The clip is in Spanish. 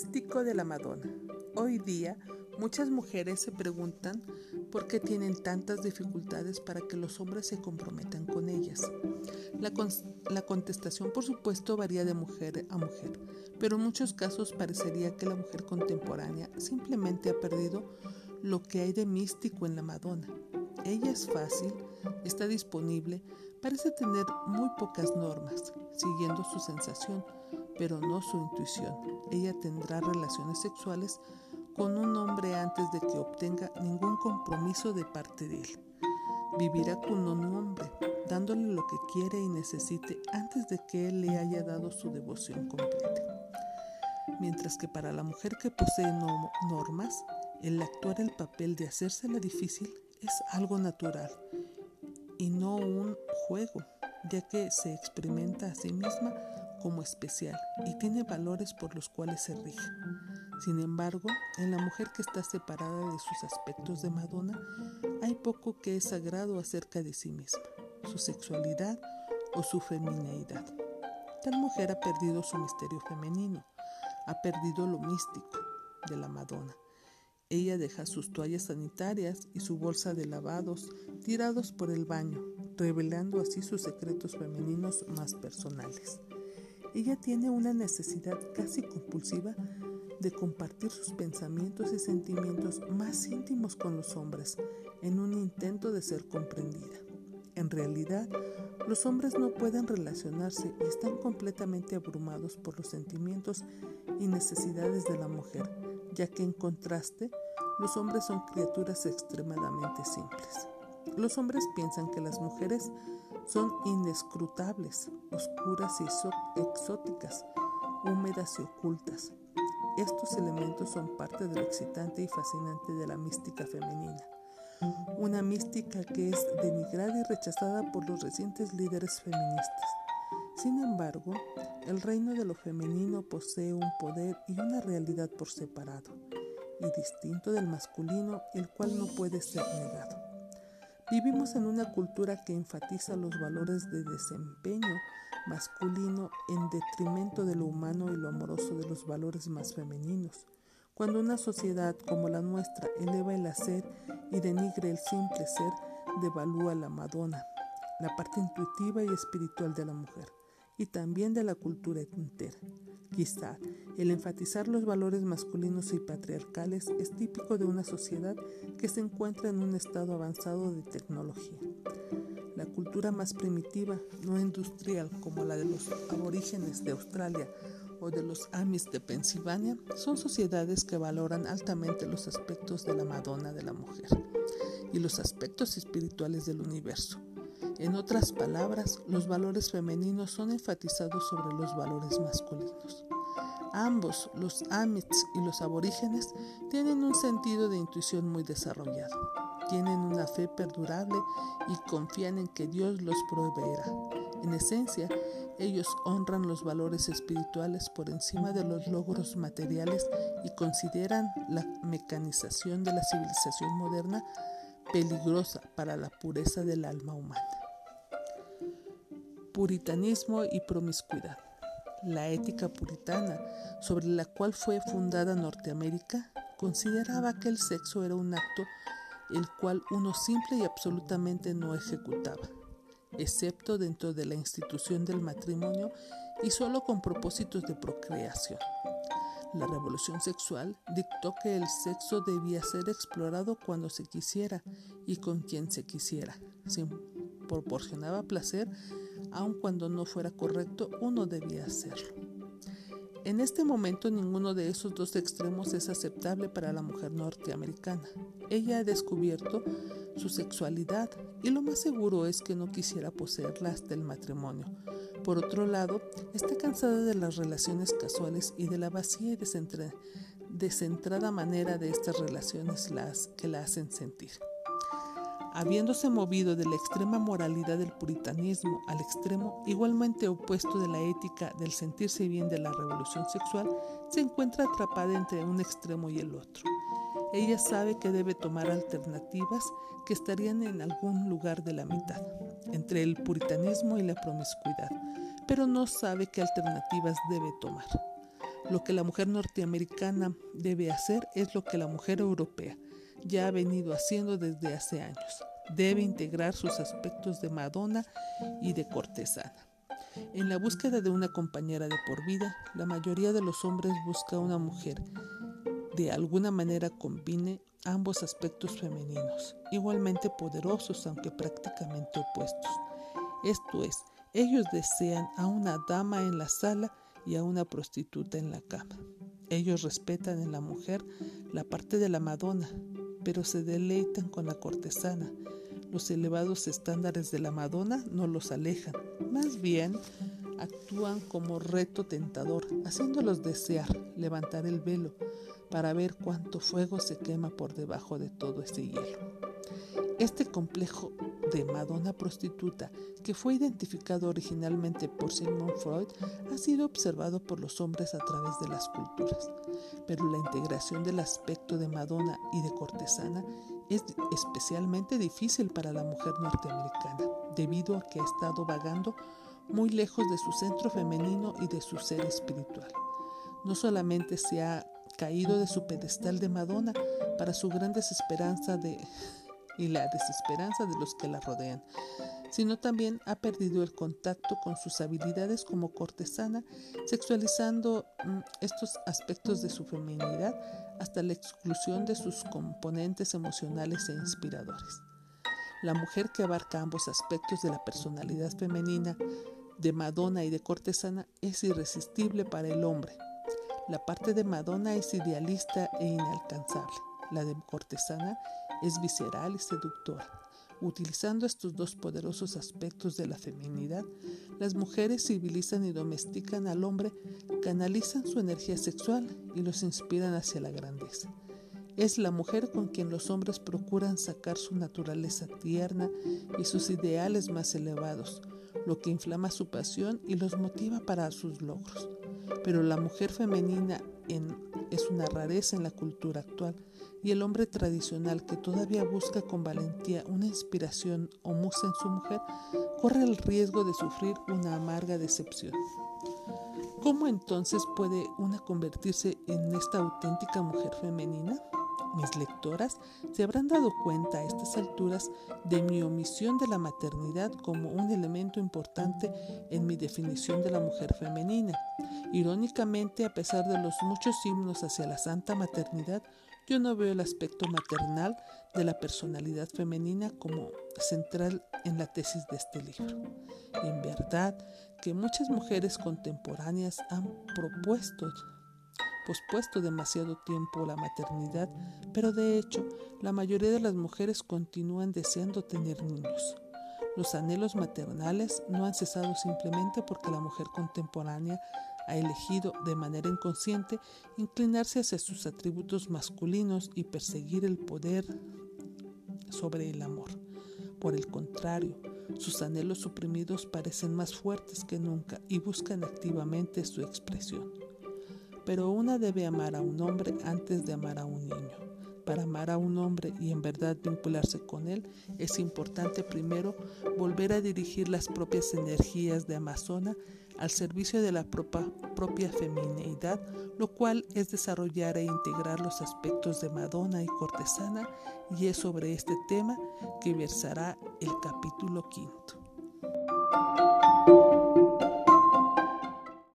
místico de la Madonna. Hoy día muchas mujeres se preguntan por qué tienen tantas dificultades para que los hombres se comprometan con ellas. La, la, contestación por supuesto varía de mujer a mujer, pero en muchos casos parecería que la mujer contemporánea simplemente ha perdido lo que hay de místico en la Madonna. Ella es fácil, está disponible, parece tener muy pocas normas, siguiendo su sensación pero no su intuición. Ella tendrá relaciones sexuales con un hombre antes de que obtenga ningún compromiso de parte de él. Vivirá con un hombre, dándole lo que quiere y necesite antes de que él le haya dado su devoción completa. Mientras que para la mujer que posee normas, el actuar el papel de hacérsela difícil es algo natural y no un juego, ya que se experimenta a sí misma como especial y tiene valores por los cuales se rige. Sin embargo, en la mujer que está separada de sus aspectos de Madonna, hay poco que es sagrado acerca de sí misma, su sexualidad o su femineidad. Tal mujer ha perdido su misterio femenino, ha perdido lo místico de la Madonna. Ella deja sus toallas sanitarias y su bolsa de lavados tirados por el baño, revelando así sus secretos femeninos más personales. Ella tiene una necesidad casi compulsiva de compartir sus pensamientos y sentimientos más íntimos con los hombres en un intento de ser comprendida. En realidad, los hombres no pueden relacionarse y están completamente abrumados por los sentimientos y necesidades de la mujer, ya que en contraste, los hombres son criaturas extremadamente simples. Los hombres piensan que las mujeres son inescrutables, oscuras y exóticas, húmedas y ocultas. Estos elementos son parte de lo excitante y fascinante de la mística femenina. Una mística que es denigrada y rechazada por los recientes líderes feministas. Sin embargo, el reino de lo femenino posee un poder y una realidad por separado, y distinto del masculino, el cual no puede ser negado. Vivimos en una cultura que enfatiza los valores de desempeño masculino en detrimento de lo humano y lo amoroso de los valores más femeninos. Cuando una sociedad como la nuestra eleva el hacer y denigre el simple ser, devalúa la Madonna, la parte intuitiva y espiritual de la mujer, y también de la cultura entera. Quizá el enfatizar los valores masculinos y patriarcales es típico de una sociedad que se encuentra en un estado avanzado de tecnología. La cultura más primitiva, no industrial como la de los aborígenes de Australia o de los Amis de Pensilvania, son sociedades que valoran altamente los aspectos de la Madonna de la mujer y los aspectos espirituales del universo. En otras palabras, los valores femeninos son enfatizados sobre los valores masculinos. Ambos, los Amits y los aborígenes, tienen un sentido de intuición muy desarrollado. Tienen una fe perdurable y confían en que Dios los proveerá. En esencia, ellos honran los valores espirituales por encima de los logros materiales y consideran la mecanización de la civilización moderna peligrosa para la pureza del alma humana. Puritanismo y promiscuidad la ética puritana sobre la cual fue fundada Norteamérica, consideraba que el sexo era un acto el cual uno simple y absolutamente no ejecutaba, excepto dentro de la institución del matrimonio y solo con propósitos de procreación. La revolución sexual dictó que el sexo debía ser explorado cuando se quisiera y con quien se quisiera. Si proporcionaba placer, aun cuando no fuera correcto, uno debía hacerlo. En este momento ninguno de esos dos extremos es aceptable para la mujer norteamericana. Ella ha descubierto su sexualidad y lo más seguro es que no quisiera poseerla hasta el matrimonio. Por otro lado, está cansada de las relaciones casuales y de la vacía y descentrada manera de estas relaciones las que la hacen sentir. Habiéndose movido de la extrema moralidad del puritanismo al extremo igualmente opuesto de la ética del sentirse bien de la revolución sexual, se encuentra atrapada entre un extremo y el otro. Ella sabe que debe tomar alternativas que estarían en algún lugar de la mitad, entre el puritanismo y la promiscuidad, pero no sabe qué alternativas debe tomar. Lo que la mujer norteamericana debe hacer es lo que la mujer europea ya ha venido haciendo desde hace años. Debe integrar sus aspectos de Madonna y de cortesana. En la búsqueda de una compañera de por vida, la mayoría de los hombres busca una mujer de alguna manera combine ambos aspectos femeninos, igualmente poderosos aunque prácticamente opuestos. Esto es, ellos desean a una dama en la sala y a una prostituta en la cama. Ellos respetan en la mujer la parte de la Madonna, pero se deleitan con la cortesana. Los elevados estándares de la Madonna no los alejan, más bien actúan como reto tentador, haciéndolos desear levantar el velo para ver cuánto fuego se quema por debajo de todo ese hielo. Este complejo de Madonna prostituta, que fue identificado originalmente por Sigmund Freud, ha sido observado por los hombres a través de las culturas. Pero la integración del aspecto de Madonna y de cortesana es especialmente difícil para la mujer norteamericana, debido a que ha estado vagando muy lejos de su centro femenino y de su ser espiritual. No solamente se ha caído de su pedestal de Madonna para su gran desesperanza de y la desesperanza de los que la rodean, sino también ha perdido el contacto con sus habilidades como cortesana, sexualizando mm, estos aspectos de su feminidad hasta la exclusión de sus componentes emocionales e inspiradores. La mujer que abarca ambos aspectos de la personalidad femenina, de Madonna y de cortesana, es irresistible para el hombre. La parte de Madonna es idealista e inalcanzable. La de cortesana es visceral y seductora. Utilizando estos dos poderosos aspectos de la feminidad, las mujeres civilizan y domestican al hombre, canalizan su energía sexual y los inspiran hacia la grandeza. Es la mujer con quien los hombres procuran sacar su naturaleza tierna y sus ideales más elevados, lo que inflama su pasión y los motiva para sus logros. Pero la mujer femenina es una rareza en la cultura actual y el hombre tradicional que todavía busca con valentía una inspiración o musa en su mujer corre el riesgo de sufrir una amarga decepción. ¿Cómo entonces puede una convertirse en esta auténtica mujer femenina? Mis lectoras se habrán dado cuenta a estas alturas de mi omisión de la maternidad como un elemento importante en mi definición de la mujer femenina. Irónicamente, a pesar de los muchos himnos hacia la santa maternidad, yo no veo el aspecto maternal de la personalidad femenina como central en la tesis de este libro. En verdad que muchas mujeres contemporáneas han propuesto pospuesto demasiado tiempo la maternidad, pero de hecho la mayoría de las mujeres continúan deseando tener niños. Los anhelos maternales no han cesado simplemente porque la mujer contemporánea ha elegido de manera inconsciente inclinarse hacia sus atributos masculinos y perseguir el poder sobre el amor. Por el contrario, sus anhelos suprimidos parecen más fuertes que nunca y buscan activamente su expresión. Pero una debe amar a un hombre antes de amar a un niño. Para amar a un hombre y en verdad vincularse con él, es importante primero volver a dirigir las propias energías de Amazona al servicio de la propia, feminidad, lo cual es desarrollar e integrar los aspectos de Madonna y cortesana, y es sobre este tema que versará el capítulo quinto.